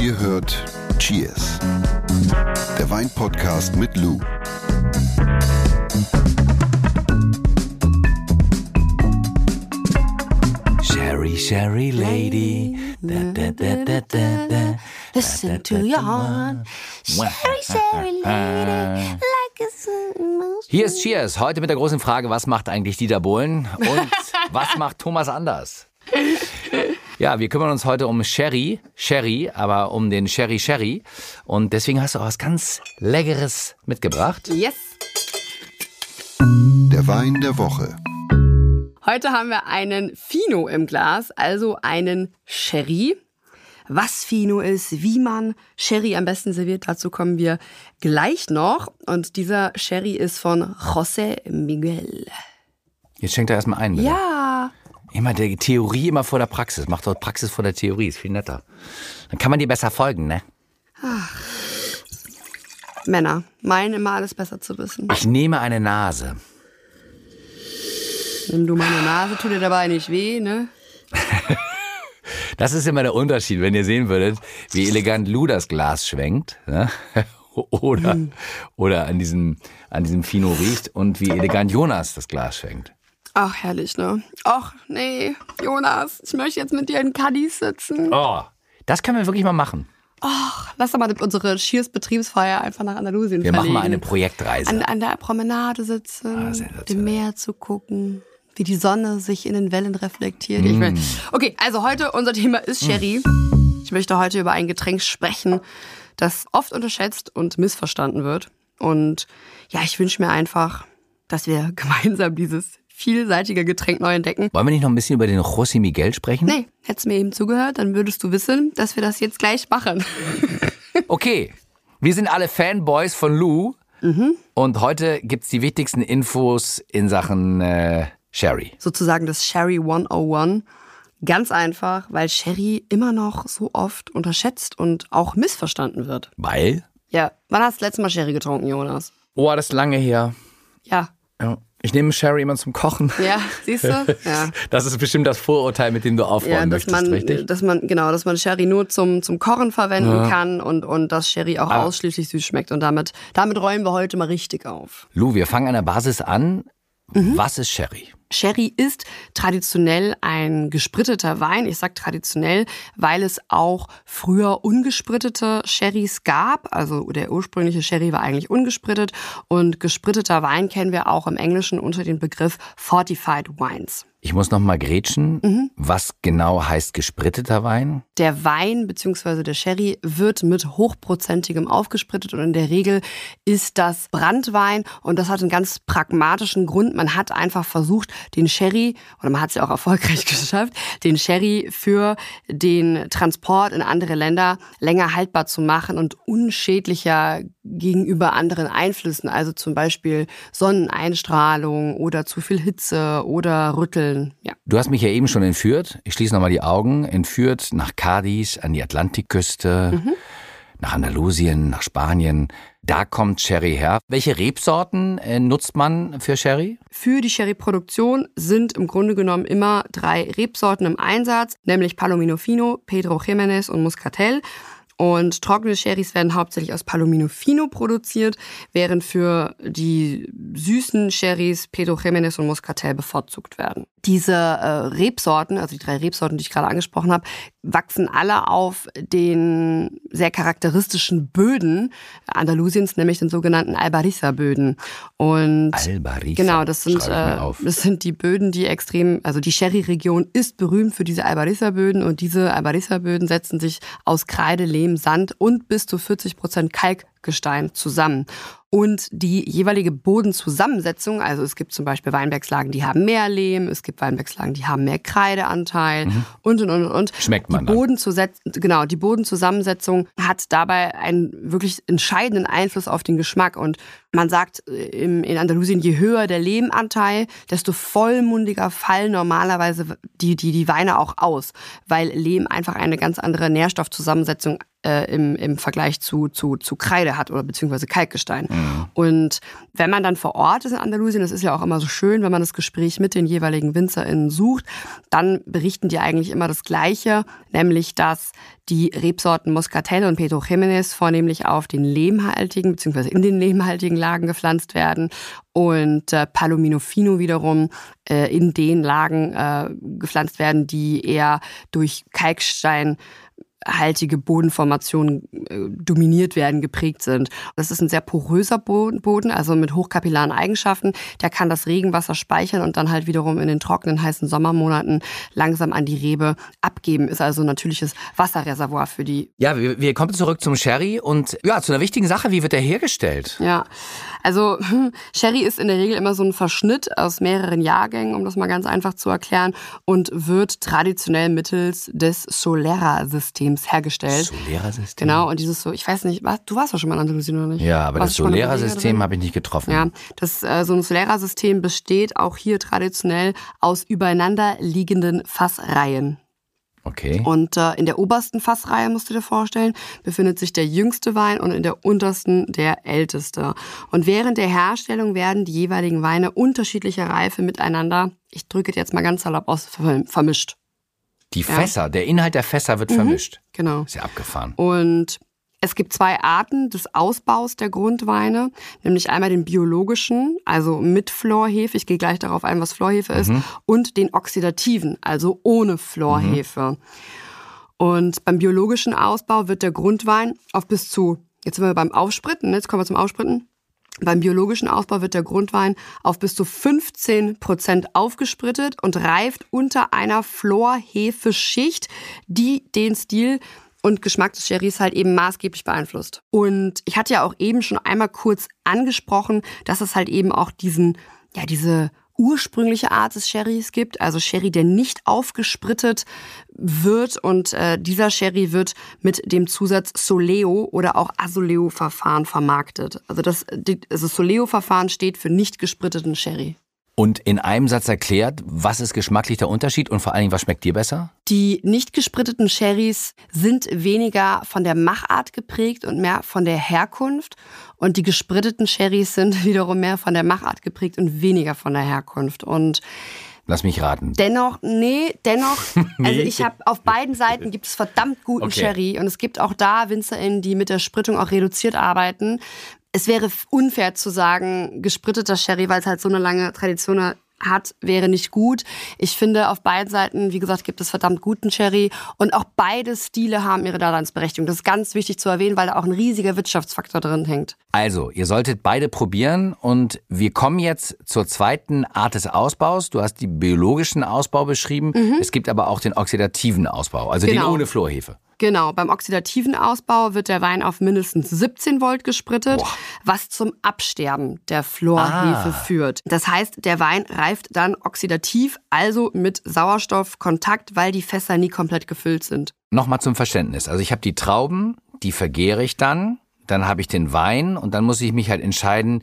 Ihr hört Cheers, der Weinpodcast mit Lou. Sherry, Sherry Lady. Da, da, da, da, da, da. Listen to your heart. Sherry, Sherry lady, like a sun- Hier ist Cheers. Heute mit der großen Frage, was macht eigentlich Dieter Bohlen und was macht Thomas Anders? Ja, wir kümmern uns heute um Sherry, Sherry, aber um den Sherry Sherry. Und deswegen hast du auch was ganz Leckeres mitgebracht. Yes. Der Wein der Woche. Heute haben wir einen Fino im Glas, also einen Sherry. Was Fino ist, wie man Sherry am besten serviert, dazu kommen wir gleich noch. Und dieser Sherry ist von José Miguel. Jetzt schenkt er erstmal ein. Bitte. Ja. Immer die Theorie immer vor der Praxis. Macht doch Praxis vor der Theorie, ist viel netter. Dann kann man dir besser folgen, ne? Männer meinen immer alles besser zu wissen. Ich nehme eine Nase. Nimm du meine Nase, tut dir dabei nicht weh, ne? Das ist immer der Unterschied, wenn ihr sehen würdet, wie elegant Lou das Glas schwenkt. Ne? Oder, oder an, diesem, an diesem Fino riecht und wie elegant Jonas das Glas schwenkt. Ach, herrlich, ne? Ach, nee, Jonas, ich möchte jetzt mit dir in Cadiz sitzen. Oh, das können wir wirklich mal machen. Lass doch mal unsere Cheers-Betriebsfeier einfach nach Andalusien Wir machen verlegen. mal eine Projektreise. an, an der Promenade sitzen, Ah, dem Meer zu gucken, wie die Sonne sich in den Wellen reflektiert. Mm. Okay, also heute unser Thema ist Sherry. Ich möchte heute über ein Getränk sprechen, das oft unterschätzt und missverstanden wird. Und ja, ich wünsche mir einfach, dass wir gemeinsam dieses vielseitige Getränk neu entdecken. Wollen wir nicht noch ein bisschen über den José Miguel sprechen? Nee, hättest mir eben zugehört, dann würdest du wissen, dass wir das jetzt gleich machen. Okay, wir sind alle Fanboys von Lou. Mhm. Und heute gibt's die wichtigsten Infos in Sachen äh, Sherry. sozusagen das Sherry 101. Ganz einfach, weil Sherry immer noch so oft unterschätzt und auch missverstanden wird. Weil? Ja, wann hast du das letzte Mal Sherry getrunken, Jonas? Oh, das ist lange her. Ja. Ja. Ich nehme Sherry immer zum Kochen. Ja, siehst du? Ja. Das ist bestimmt das Vorurteil, mit dem du aufräumen Ja, dass möchtest, man, richtig? dass man, genau, dass man Sherry nur zum, zum Kochen verwenden kann und, und dass Sherry auch Ah. ausschließlich süß schmeckt. Und damit, damit räumen wir heute mal richtig auf. Lou, wir fangen an der Basis an. Mhm. Was ist Sherry? Sherry ist traditionell ein gespritteter Wein. Ich sage traditionell, weil es auch früher ungesprittete Sherrys gab. Also der ursprüngliche Sherry war eigentlich ungesprittet. Und gespritteter Wein kennen wir auch im Englischen unter dem Begriff Fortified Wines. Ich muss noch mal grätschen. Mhm. Was genau heißt gespritteter Wein? Der Wein bzw. der Sherry wird mit hochprozentigem aufgesprittet und in der Regel ist das Brandwein und das hat einen ganz pragmatischen Grund. Man hat einfach versucht, den Sherry, oder man hat es ja auch erfolgreich geschafft, den Sherry für den Transport in andere Länder länger haltbar zu machen und unschädlicher gegenüber anderen Einflüssen, also zum Beispiel Sonneneinstrahlung oder zu viel Hitze oder Rütteln. Ja. Du hast mich ja eben schon entführt. Ich schließe noch mal die Augen. Entführt nach Cadiz, an die Atlantikküste, Mhm. nach Andalusien, nach Spanien. Da kommt Sherry her. Welche Rebsorten äh, nutzt man für Sherry? Für die Sherry-Produktion sind im Grunde genommen immer drei Rebsorten im Einsatz, nämlich Palomino Fino, Pedro Jiménez und Muscatel. Und trockene Sherrys werden hauptsächlich aus Palomino Fino produziert, während für die süßen Sherrys Pedro Jiménez und Muscatel bevorzugt werden. Diese äh, Rebsorten, also die drei Rebsorten, die ich gerade angesprochen habe, wachsen alle auf den sehr charakteristischen Böden Andalusiens, nämlich den sogenannten Albariza-Böden. Und Albariza. Genau, das sind, äh, das sind die Böden, die extrem, also die Sherry-Region ist berühmt für diese Albariza-Böden und diese Albariza-Böden setzen sich aus Kreide, Lehm, Sand und bis zu 40 Prozent Kalkgestein zusammen. Und die jeweilige Bodenzusammensetzung, also es gibt zum Beispiel Weinbergslagen, die haben mehr Lehm, es gibt Weinbergslagen, die haben mehr Kreideanteil und und und und. Mhm. Schmeckt man die. Bodenzusetz genau, die Bodenzusammensetzung hat dabei einen wirklich entscheidenden Einfluss auf den Geschmack. Und man sagt äh, in Andalusien, je höher der Lehmanteil, desto vollmundiger fallen normalerweise die, die, die Weine auch aus, weil Lehm einfach eine ganz andere Nährstoffzusammensetzung äh, im, im Vergleich zu, zu, zu Kreide hat oder beziehungsweise Kalkgestein. Und wenn man dann vor Ort ist in Andalusien, das ist ja auch immer so schön, wenn man das Gespräch mit den jeweiligen WinzerInnen sucht, dann berichten die eigentlich immer das Gleiche, nämlich dass die Rebsorten Moscatel und Pedro Jiménez vornehmlich auf den lehmhaltigen bzw. in den lehmhaltigen Lagen gepflanzt werden und äh, Palomino Fino wiederum äh, in den Lagen äh, gepflanzt werden, die eher durch Kalkstein haltige Bodenformationen äh, dominiert werden, geprägt sind. Das ist ein sehr poröser Boden, also mit hochkapillaren Eigenschaften. Der kann das Regenwasser speichern und dann halt wiederum in den trockenen, heißen Sommermonaten langsam an die Rebe abgeben. Ist also ein natürliches Wasserreservoir für die. Ja, wir, wir kommen zurück zum Sherry und ja, zu einer wichtigen Sache. Wie wird der hergestellt? Ja, also Sherry ist in der Regel immer so ein Verschnitt aus mehreren Jahrgängen, um das mal ganz einfach zu erklären, und wird traditionell mittels des Solera-Systems hergestellt. Solera-System? Genau, und dieses so, ich weiß nicht, du warst doch schon mal in Andalusien, oder nicht? Ja, aber Warst das Solera-System habe ich nicht getroffen. Ja, das, äh, so ein Solera-System besteht auch hier traditionell aus übereinander liegenden Fassreihen. Okay. Und äh, in der obersten Fassreihe, musst du dir vorstellen, befindet sich der jüngste Wein und in der untersten der älteste. Und während der Herstellung werden die jeweiligen Weine unterschiedlicher Reife miteinander, ich drücke jetzt mal ganz salopp aus, vermischt. Die Fässer, der Inhalt der Fässer wird vermischt. Genau. Ist ja abgefahren. Und es gibt zwei Arten des Ausbaus der Grundweine, nämlich einmal den biologischen, also mit Florhefe, ich gehe gleich darauf ein, was Florhefe ist, und den oxidativen, also ohne Florhefe. Und beim biologischen Ausbau wird der Grundwein auf bis zu, jetzt sind wir beim Aufspritten, ne, jetzt kommen wir zum Aufspritten. Beim biologischen Ausbau wird der Grundwein auf bis zu 15 Prozent aufgesprittet und reift unter einer Florhefeschicht, die den Stil und Geschmack des Sherrys halt eben maßgeblich beeinflusst. Und ich hatte ja auch eben schon einmal kurz angesprochen, dass es halt eben auch diesen, ja, diese ursprüngliche Art des Sherrys gibt, also Sherry, der nicht aufgesprittet wird und äh, dieser Sherry wird mit dem Zusatz Soleo oder auch Asoleo-Verfahren vermarktet. Also das also Soleo-Verfahren steht für nicht gespritteten Sherry. Und in einem Satz erklärt, was ist geschmacklich der Unterschied und vor allen Dingen, was schmeckt dir besser? Die nicht gespritteten Sherrys sind weniger von der Machart geprägt und mehr von der Herkunft. Und die gespritteten Sherrys sind wiederum mehr von der Machart geprägt und weniger von der Herkunft. Und Lass mich raten. dennoch, nee, dennoch, also ich habe auf beiden Seiten gibt es verdammt guten Okay. Sherry und es gibt auch da WinzerInnen, die mit der Sprittung auch reduziert arbeiten. Es wäre unfair zu sagen, gespritteter Sherry, weil es halt so eine lange Tradition hat, wäre nicht gut. Ich finde, auf beiden Seiten, wie gesagt, gibt es verdammt guten Sherry und auch beide Stile haben ihre Daseinsberechtigung. Das ist ganz wichtig zu erwähnen, weil da auch ein riesiger Wirtschaftsfaktor drin hängt. Also, ihr solltet beide probieren und wir kommen jetzt zur zweiten Art des Ausbaus. Du hast die biologischen Ausbau beschrieben. Es gibt aber auch den oxidativen Ausbau, also den Genau. ohne Florhefe. Genau, beim oxidativen Ausbau wird der Wein auf mindestens 17 Volt gesprittet, Boah. was zum Absterben der Florhefe Ah. führt. Das heißt, der Wein reift dann oxidativ, also mit Sauerstoffkontakt, weil die Fässer nie komplett gefüllt sind. Nochmal zum Verständnis. Also ich habe die Trauben, die vergehre ich dann, dann habe ich den Wein und dann muss ich mich halt entscheiden,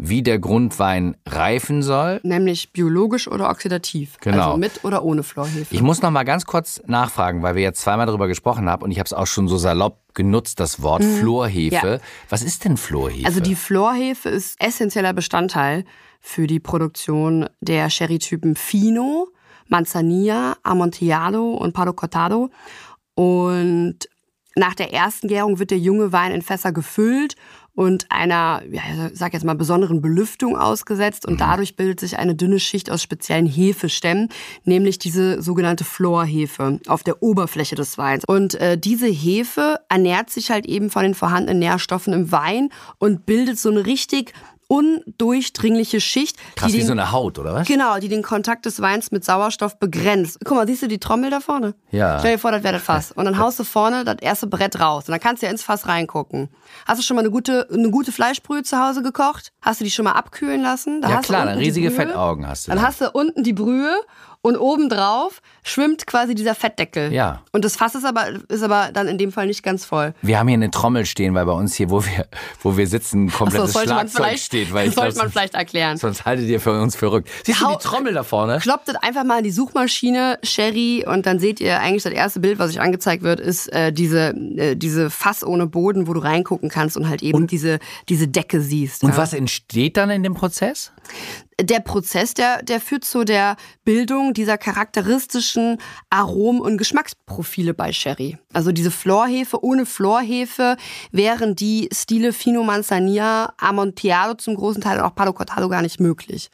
wie der Grundwein reifen soll. Nämlich biologisch oder oxidativ. Genau. Also mit oder ohne Florhefe. Ich muss noch mal ganz kurz nachfragen, weil wir jetzt zweimal darüber gesprochen haben und ich habe es auch schon so salopp genutzt, das Wort Florhefe. Mhm. Ja. Was ist denn Florhefe? Also die Florhefe ist essentieller Bestandteil für die Produktion der Sherry-Typen Fino, Manzanilla, Amontillado und Palo Cortado. Und nach der ersten Gärung wird der junge Wein in Fässer gefüllt und einer, ja, ich sag jetzt mal, besonderen Belüftung ausgesetzt und dadurch bildet sich eine dünne Schicht aus speziellen Hefestämmen, nämlich diese sogenannte Florhefe auf der Oberfläche des Weins. Und äh, diese Hefe ernährt sich halt eben von den vorhandenen Nährstoffen im Wein und bildet so eine richtig undurchdringliche Schicht, Krass die wie den, so eine Haut, oder was? genau, die den Kontakt des Weins mit Sauerstoff begrenzt. Guck mal, siehst du die Trommel da vorne? Ja. Stell dir vor, das wäre das Fass. Und dann haust du vorne das erste Brett raus. Und dann kannst du ja ins Fass reingucken. Hast du schon mal eine gute, eine gute Fleischbrühe zu Hause gekocht? Hast du die schon mal abkühlen lassen? Da Ja klar, dann riesige. Fettaugen hast du. Dann da. hast du unten die Brühe und obendrauf schwimmt quasi dieser Fettdeckel. Ja. Und das Fass ist aber, ist aber dann in dem Fall nicht ganz voll. wir haben hier eine Trommel stehen, weil bei uns hier, wo wir, wo wir sitzen, komplettes das sollte man Schlagzeug vielleicht, steht. Weil ich sollte glaub, man vielleicht erklären. Sonst haltet ihr für uns verrückt. Siehst du Hau- die Trommel da vorne? Kloppt das einfach mal in die Suchmaschine Sherry und dann seht ihr eigentlich das erste Bild, was euch angezeigt wird, ist äh, diese, äh, diese Fass ohne Boden, wo du reingucken kannst und halt eben diese, diese Decke siehst. Und ja. was entsteht dann in dem Prozess? Der Prozess, der, der führt zu der Bildung dieser charakteristischen Aromen- und Geschmacksprofile bei Sherry. Also diese Florhefe, ohne Florhefe wären die Stile Fino Manzanilla, Amontillado zum großen Teil und auch Palo Cortado gar nicht möglich.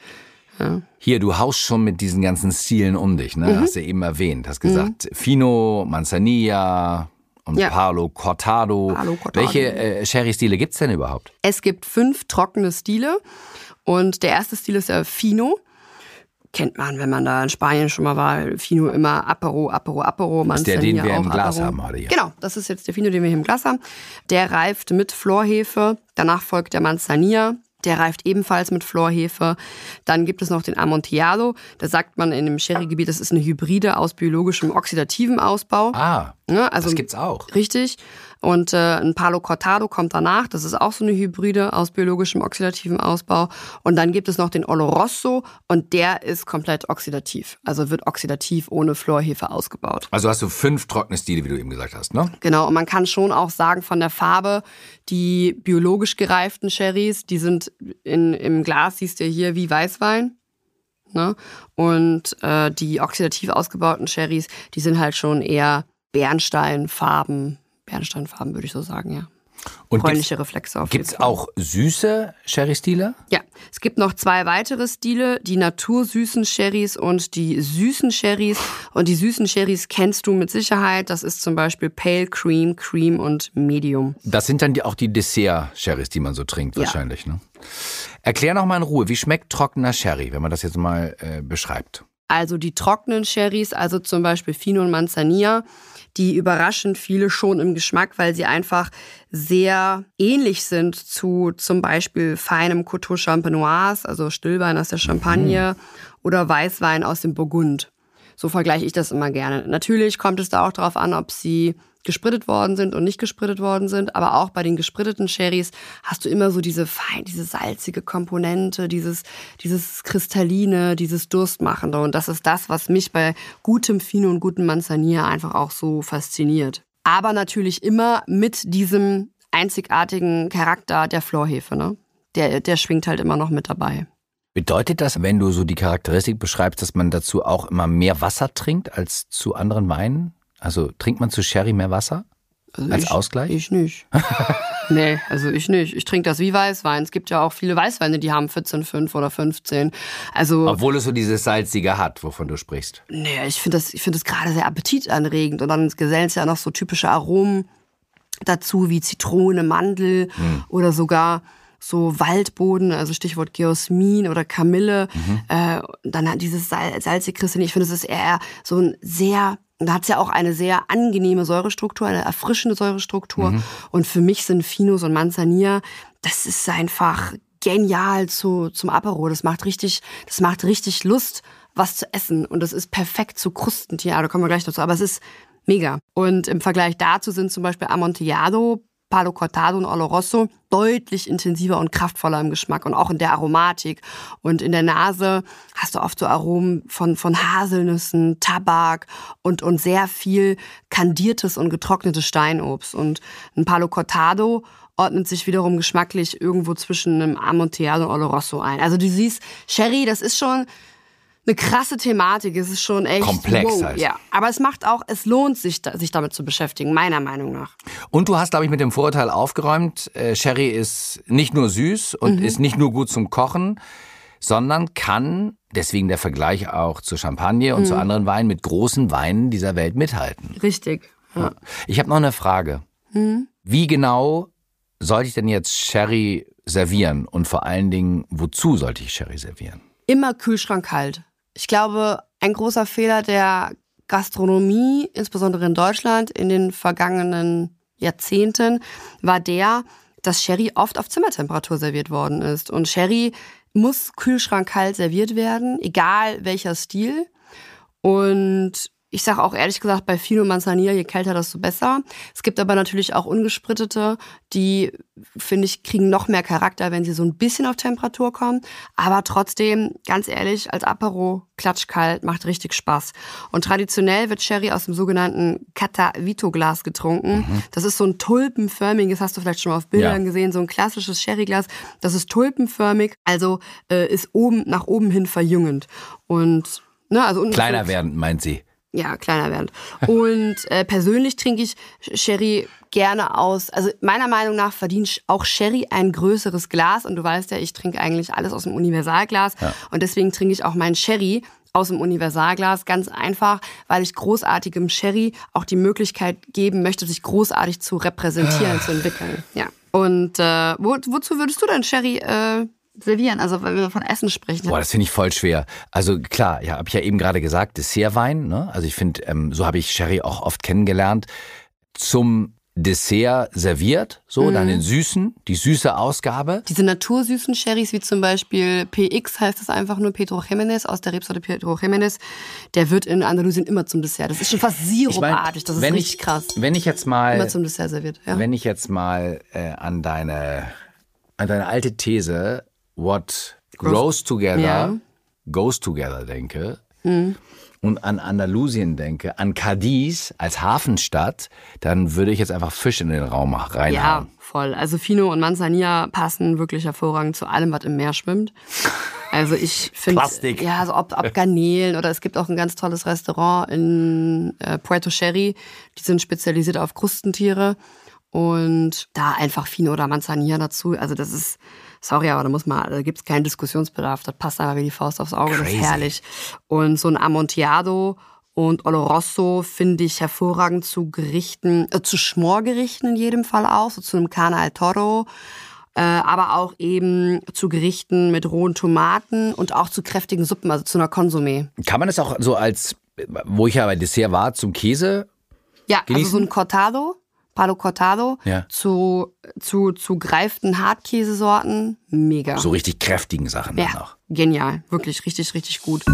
Ja. Hier, du haust schon mit diesen ganzen Stilen um dich, ne? Mhm. Hast du eben erwähnt. Hast gesagt, mhm. Fino, Manzanilla, und ja. Palo Cortado. Palo Cortado. Welche äh, Sherry-Stile gibt's denn überhaupt? Es gibt fünf trockene Stile. Und der erste Stil ist der Fino. Kennt man, wenn man da in Spanien schon mal war. Fino immer Apero, Apero, Apero. Das ist der, den wir im Glas Apero. haben heute hier. Genau, das ist jetzt der Fino, den wir hier im Glas haben. Der reift mit Florhefe. Danach folgt der Manzanilla. Der reift ebenfalls mit Florhefe. Dann gibt es noch den Amontillado. Da sagt man in dem Sherry-Gebiet, das ist eine Hybride aus biologischem oxidativen Ausbau. Ah, ja, also, das gibt's auch. Richtig. Und äh, ein Palo Cortado kommt danach. Das ist auch so eine Hybride aus biologischem oxidativen Ausbau. Und dann gibt es noch den Oloroso und der ist komplett oxidativ. Also wird oxidativ ohne Florhefe ausgebaut. Also hast du fünf trockene Stile, wie du eben gesagt hast, ne? Genau. Und man kann schon auch sagen von der Farbe, die biologisch gereiften Sherrys, die sind in, im Glas, siehst du hier, wie Weißwein. Ne? Und äh, die oxidativ ausgebauten Sherrys, die sind halt schon eher Bernsteinfarben, Bernsteinfarben, würde ich so sagen, ja. Und Bräunliche Reflexe auf Gibt es auch süße Sherry-Stile? Ja, es gibt noch zwei weitere Stile, die natursüßen Sherrys und die süßen Sherrys. Und die süßen Sherrys kennst du mit Sicherheit. Das ist zum Beispiel Pale Cream, Cream und Medium. Das sind dann die, auch die Dessert-Sherrys, die man so trinkt, wahrscheinlich. Ja. Ne? Erklär noch mal in Ruhe, wie schmeckt trockener Sherry, wenn man das jetzt mal äh, beschreibt? Also die trockenen Sherrys, also zum Beispiel Fino und Manzanilla, die überraschen viele schon im Geschmack, weil sie einfach sehr ähnlich sind zu zum Beispiel feinem Coteau Champenoise, also Stillwein aus der Champagne mhm. oder Weißwein aus dem Burgund. So vergleiche ich das immer gerne. Natürlich kommt es da auch darauf an, ob sie gesprittet worden sind und nicht gesprittet worden sind. Aber auch bei den gespritteten Sherrys hast du immer so diese fein, diese salzige Komponente, dieses, dieses Kristalline, dieses Durstmachende. Und das ist das, was mich bei gutem Fino und gutem Manzanilla einfach auch so fasziniert. Aber natürlich immer mit diesem einzigartigen Charakter der Florhefe, ne? Der, der schwingt halt immer noch mit dabei. Bedeutet das, wenn du so die Charakteristik beschreibst, dass man dazu auch immer mehr Wasser trinkt als zu anderen Weinen? Also trinkt man zu Sherry mehr Wasser? Also als ich, Ausgleich? Ich nicht. nee, also ich nicht. Ich trinke das wie Weißwein. Es gibt ja auch viele Weißweine, die haben 14,5 oder 15. Also, Obwohl es so dieses Salzige hat, wovon du sprichst. Nee, ich finde das, ich find das gerade sehr appetitanregend. Und dann gesellen es ja noch so typische Aromen dazu, wie Zitrone, Mandel hm. oder sogar so Waldboden, also Stichwort Geosmin oder Kamille. Mhm. Äh, dann hat dieses salzige Kristalin. Ich finde, es ist eher so ein sehr da hat es ja auch eine sehr angenehme Säurestruktur, eine erfrischende Säurestruktur. Mhm. Und für mich sind Finos und Manzanilla, das ist einfach genial zu, zum Apero. Das macht richtig, das macht richtig Lust, was zu essen. Und das ist perfekt zu Krustentier. Da kommen wir gleich dazu. Aber es ist mega. Und im Vergleich dazu sind zum Beispiel Amontillado Palo Cortado und Oloroso deutlich intensiver und kraftvoller im Geschmack und auch in der Aromatik. Und in der Nase hast du oft so Aromen von, von Haselnüssen, Tabak und, und sehr viel kandiertes und getrocknetes Steinobst. Und ein Palo Cortado ordnet sich wiederum geschmacklich irgendwo zwischen einem Amontillado und Oloroso ein. Also du siehst, Sherry, das ist schon eine krasse Thematik. Es ist schon echt komplex wow, halt. Ja, aber es macht auch, es lohnt sich, sich damit zu beschäftigen, meiner Meinung nach. Und du hast, glaube ich, mit dem Vorurteil aufgeräumt. Äh, Sherry ist nicht nur süß und mhm. ist nicht nur gut zum Kochen, sondern kann deswegen der Vergleich auch zu Champagne und mhm. zu anderen Weinen mit großen Weinen dieser Welt mithalten. Richtig. Ja. Ich habe noch eine Frage. Mhm. Wie genau sollte ich denn jetzt Sherry servieren und vor allen Dingen, wozu sollte ich Sherry servieren? Immer Kühlschrank kalt. Ich glaube, ein großer Fehler der Gastronomie, insbesondere in Deutschland, in den vergangenen Jahrzehnten, war der, dass Sherry oft auf Zimmertemperatur serviert worden ist. Und Sherry muss kühlschrankkalt serviert werden, egal welcher Stil. Und Ich sage auch ehrlich gesagt, bei Fino Manzanilla, je kälter, desto besser. Es gibt aber natürlich auch ungesprittete, die, finde ich, kriegen noch mehr Charakter, wenn sie so ein bisschen auf Temperatur kommen. Aber trotzdem, ganz ehrlich, als Apero klatschkalt, macht richtig Spaß. Und traditionell wird Sherry aus dem sogenannten Catavito-Glas getrunken. Mhm. Das ist so ein tulpenförmiges, hast du vielleicht schon mal auf Bildern ja. gesehen, so ein klassisches Sherryglas. Das ist tulpenförmig, also äh, ist oben nach oben hin verjüngend. Und ne, also kleiner werdend, meint sie. Ja, kleiner werden. Und äh, persönlich trinke ich Sherry gerne aus. Also meiner Meinung nach verdient auch Sherry ein größeres Glas. Und du weißt ja, ich trinke eigentlich alles aus dem Universalglas. Ja. Und deswegen trinke ich auch meinen Sherry aus dem Universalglas. Ganz einfach, weil ich großartigem Sherry auch die Möglichkeit geben möchte, sich großartig zu repräsentieren, zu entwickeln. Ja. Und äh, wo, wozu würdest du denn Sherry äh, servieren, also weil wir von Essen sprechen. Boah, das finde ich voll schwer. Also klar, ja, habe ich ja eben gerade gesagt, Dessertwein. Ne? Also ich finde, ähm, so habe ich Sherry auch oft kennengelernt. Zum Dessert serviert, so mhm. dann den süßen, die süße Ausgabe. Diese natursüßen Sherrys, wie zum Beispiel PX heißt das einfach nur Pedro Jiménez aus der Rebsorte Pedro Jiménez, der wird in Andalusien immer zum Dessert. Das ist schon fast sirupartig, das ist richtig ich, krass. Wenn ich jetzt mal immer zum Dessert serviert, ja. Wenn ich jetzt mal äh, an deine an deine alte These what grows together ja. goes together denke mhm. und an Andalusien denke, an Cadiz als Hafenstadt, dann würde ich jetzt einfach Fisch in den Raum reinhauen. Ja, voll. Also Fino und Manzanilla passen wirklich hervorragend zu allem, was im Meer schwimmt. Also ich finde, ja, also ob, ob Garnelen oder es gibt auch ein ganz tolles Restaurant in äh, Puerto Sherry, die sind spezialisiert auf Krustentiere und da einfach Fino oder Manzanilla dazu. Also das ist sorry, aber da muss man, da gibt es keinen Diskussionsbedarf. Das passt aber wie die Faust aufs Auge, Crazy. das ist herrlich. Und so ein Amontillado und Oloroso finde ich hervorragend zu Gerichten, äh, zu Schmorgerichten in jedem Fall auch, so zu einem Carne al Toro. Äh, aber auch eben zu Gerichten mit rohen Tomaten und auch zu kräftigen Suppen, also zu einer Konsumé. Kann man das auch so als, wo ich ja bei Dessert war, zum Käse? Ja, genießen? also so ein Cortado Palo Cortado ja. zu, zu, zu greiften Hartkäsesorten. Mega. So richtig kräftigen Sachen ja. noch. Genial. Wirklich richtig, richtig gut.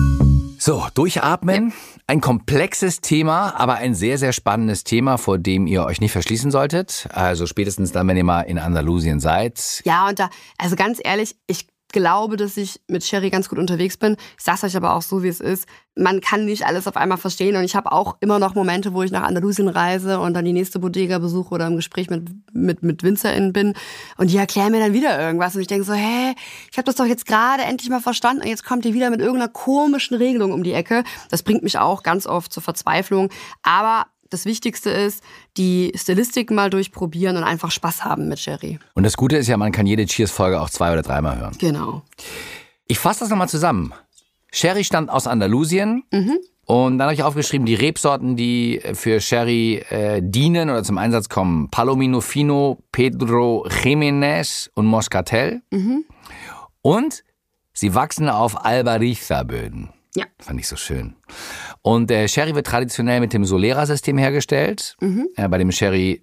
So, durchatmen. Ja. Ein komplexes Thema, aber ein sehr, sehr spannendes Thema, vor dem ihr euch nicht verschließen solltet. Also spätestens dann, wenn ihr mal in Andalusien seid. Ja, und da, also ganz ehrlich, ich glaube, dass ich mit Sherry ganz gut unterwegs bin. Ich sage euch aber auch so, wie es ist. Man kann nicht alles auf einmal verstehen und ich habe auch immer noch Momente, wo ich nach Andalusien reise und dann die nächste Bodega besuche oder im Gespräch mit, mit, mit WinzerInnen bin und die erklären mir dann wieder irgendwas und ich denke so, hä, ich habe das doch jetzt gerade endlich mal verstanden und jetzt kommt ihr wieder mit irgendeiner komischen Regelung um die Ecke. Das bringt mich auch ganz oft zur Verzweiflung. Aber das Wichtigste ist, die Stilistik mal durchprobieren und einfach Spaß haben mit Sherry. Und das Gute ist ja, man kann jede Cheers-Folge auch zwei oder dreimal hören. Genau. Ich fasse das nochmal zusammen. Sherry stammt aus Andalusien. Mhm. Und dann habe ich aufgeschrieben, die Rebsorten, die für Sherry äh, dienen oder zum Einsatz kommen. Palomino Fino, Pedro Jiménez und Moscatel. Mhm. Und sie wachsen auf Albariza-Böden. Ja. Fand ich so schön. Und der Sherry wird traditionell mit dem Solera-System hergestellt, mhm. äh, bei dem Sherry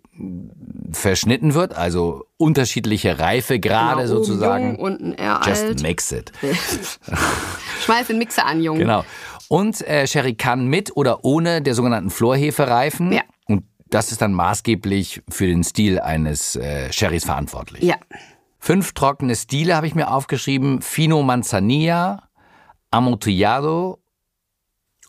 verschnitten wird, also unterschiedliche Reifegrade genau, sozusagen. Jung, unten eher Just alt. mix it. Schmeiß den Mixer an, Junge. Genau. Und äh, Sherry kann mit oder ohne der sogenannten Florhefe reifen. Ja. Und das ist dann maßgeblich für den Stil eines äh, Sherrys verantwortlich. Ja. Fünf trockene Stile habe ich mir aufgeschrieben. Fino Manzanilla, Amontillado,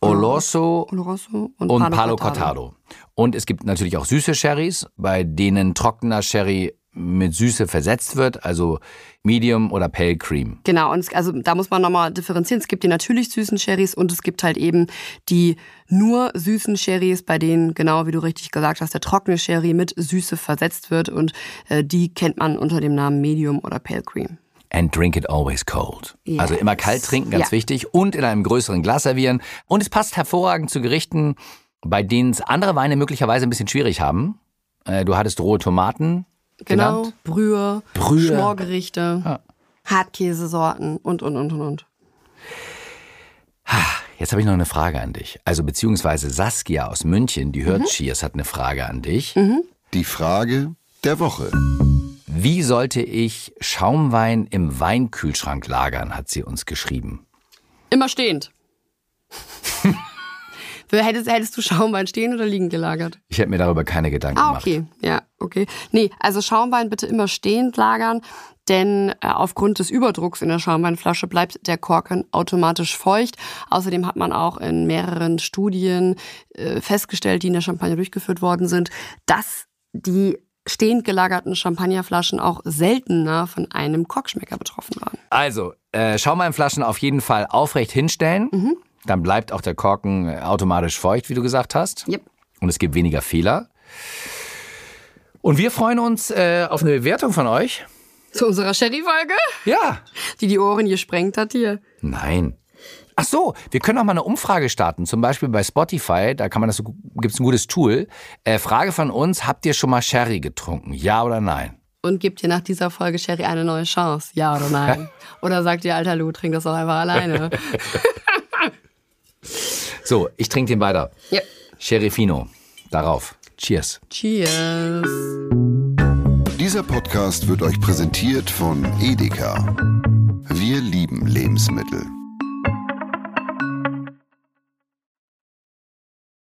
Oloroso, Oloroso und, und, Palo, Cortado. Und es gibt natürlich auch süße Sherrys, bei denen trockener Sherry mit Süße versetzt wird, also Medium oder Pale Cream. Genau, und es, also da muss man nochmal differenzieren. Es gibt die natürlich süßen Sherrys und es gibt halt eben die nur süßen Sherrys, bei denen, genau wie du richtig gesagt hast, der trockene Sherry mit Süße versetzt wird und äh, die kennt man unter dem Namen Medium oder Pale Cream. And drink it always cold. Yes. Also immer kalt trinken, ganz ja. wichtig. Und in einem größeren Glas servieren. Und es passt hervorragend zu Gerichten, bei denen es andere Weine möglicherweise ein bisschen schwierig haben. Äh, du hattest rohe Tomaten. Genau, genannt. Brühe, Brühe. Schmorgerichte, ja. Hartkäsesorten und, und, und, und, und. Jetzt habe ich noch eine Frage an dich. Also beziehungsweise Saskia aus München, die hört mhm. Cheers, hat eine Frage an dich. Mhm. Die Frage der Woche. Wie sollte ich Schaumwein im Weinkühlschrank lagern, hat sie uns geschrieben. Immer stehend. Hättest, hättest du Schaumwein stehen oder liegend gelagert? Ich hätte mir darüber keine Gedanken Ah, gemacht. okay. Ja, okay. Nee, also Schaumwein bitte immer stehend lagern, denn äh, aufgrund des Überdrucks in der Schaumweinflasche bleibt der Korken automatisch feucht. Außerdem hat man auch in mehreren Studien äh, festgestellt, die in der Champagne durchgeführt worden sind, dass die stehend gelagerten Champagnerflaschen auch seltener von einem Korkschmecker betroffen waren. Also, äh, Schaumweinflaschen auf jeden Fall aufrecht hinstellen. Mhm. Dann bleibt auch der Korken äh, automatisch feucht, wie du gesagt hast. Yep. Und es gibt weniger Fehler. Und wir freuen uns äh, auf eine Bewertung von euch. Zu unserer Sherry-Folge, Ja. die die Ohren gesprengt hat hier. Nein. Ach so, wir können auch mal eine Umfrage starten, zum Beispiel bei Spotify, da kann man das so, gibt's ein gutes Tool. Äh, Frage von uns, habt ihr schon mal Sherry getrunken? Ja oder nein? Und gibt ihr nach dieser Folge Sherry eine neue Chance? Ja oder nein? oder sagt ihr, alter Lou, trink das doch einfach alleine? So, ich trinke den weiter. ja. Sherry Fino. Darauf. Cheers. Cheers. Dieser Podcast wird euch präsentiert von Edeka. Wir lieben Lebensmittel.